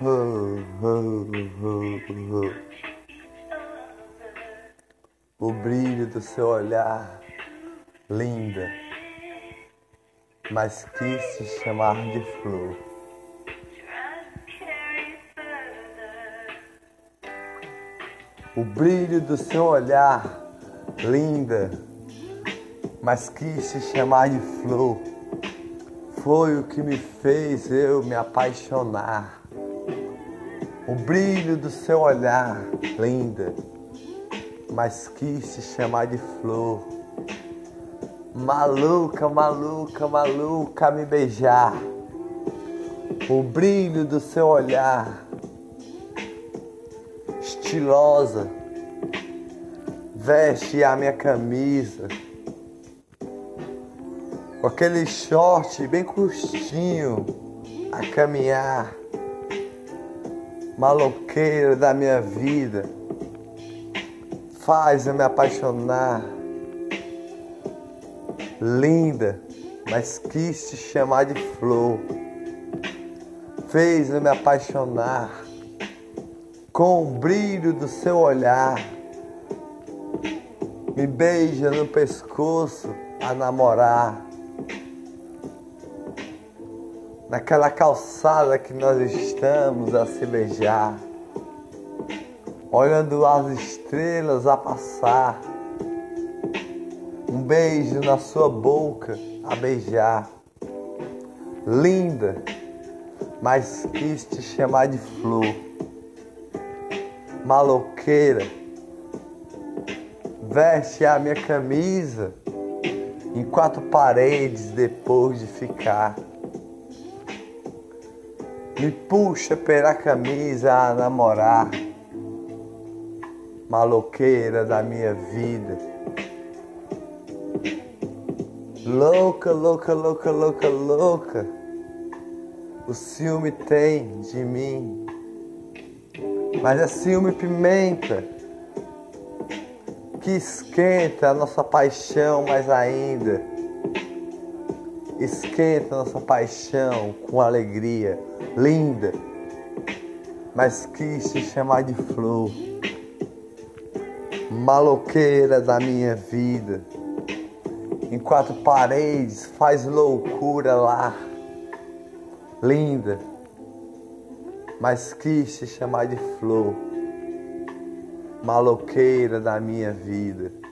O brilho do seu olhar, linda, mas quis te chamar de flor. O brilho do seu olhar, linda, mas quis te chamar de flor. Foi o que me fez eu me apaixonar. O brilho do seu olhar, linda, mas quis te chamar de flor. Maluca, maluca, maluca, me beijar. O brilho do seu olhar, estilosa, veste a minha camisa com aquele short bem curtinho a caminhar, maloqueiro da minha vida, faz eu me apaixonar, linda, mas quis te chamar de flor, fez eu me apaixonar com o brilho do seu olhar, me beija no pescoço a namorar naquela calçada que nós estamos a se beijar, olhando as estrelas a passar, um beijo na sua boca a beijar, linda, mas quis te chamar de flor, maloqueira, veste a minha camisa em quatro paredes depois de ficar me puxa pela camisa a namorar, maloqueira da minha vida. Louca, louca, louca, louca, louca, o ciúme tem de mim, mas é ciúme pimenta que esquenta a nossa paixão mais ainda. Esquenta nossa paixão com alegria linda, mas quis te chamar de flor, maloqueira da minha vida. Em quatro paredes faz loucura lá, linda, mas quis te chamar de flor, maloqueira da minha vida.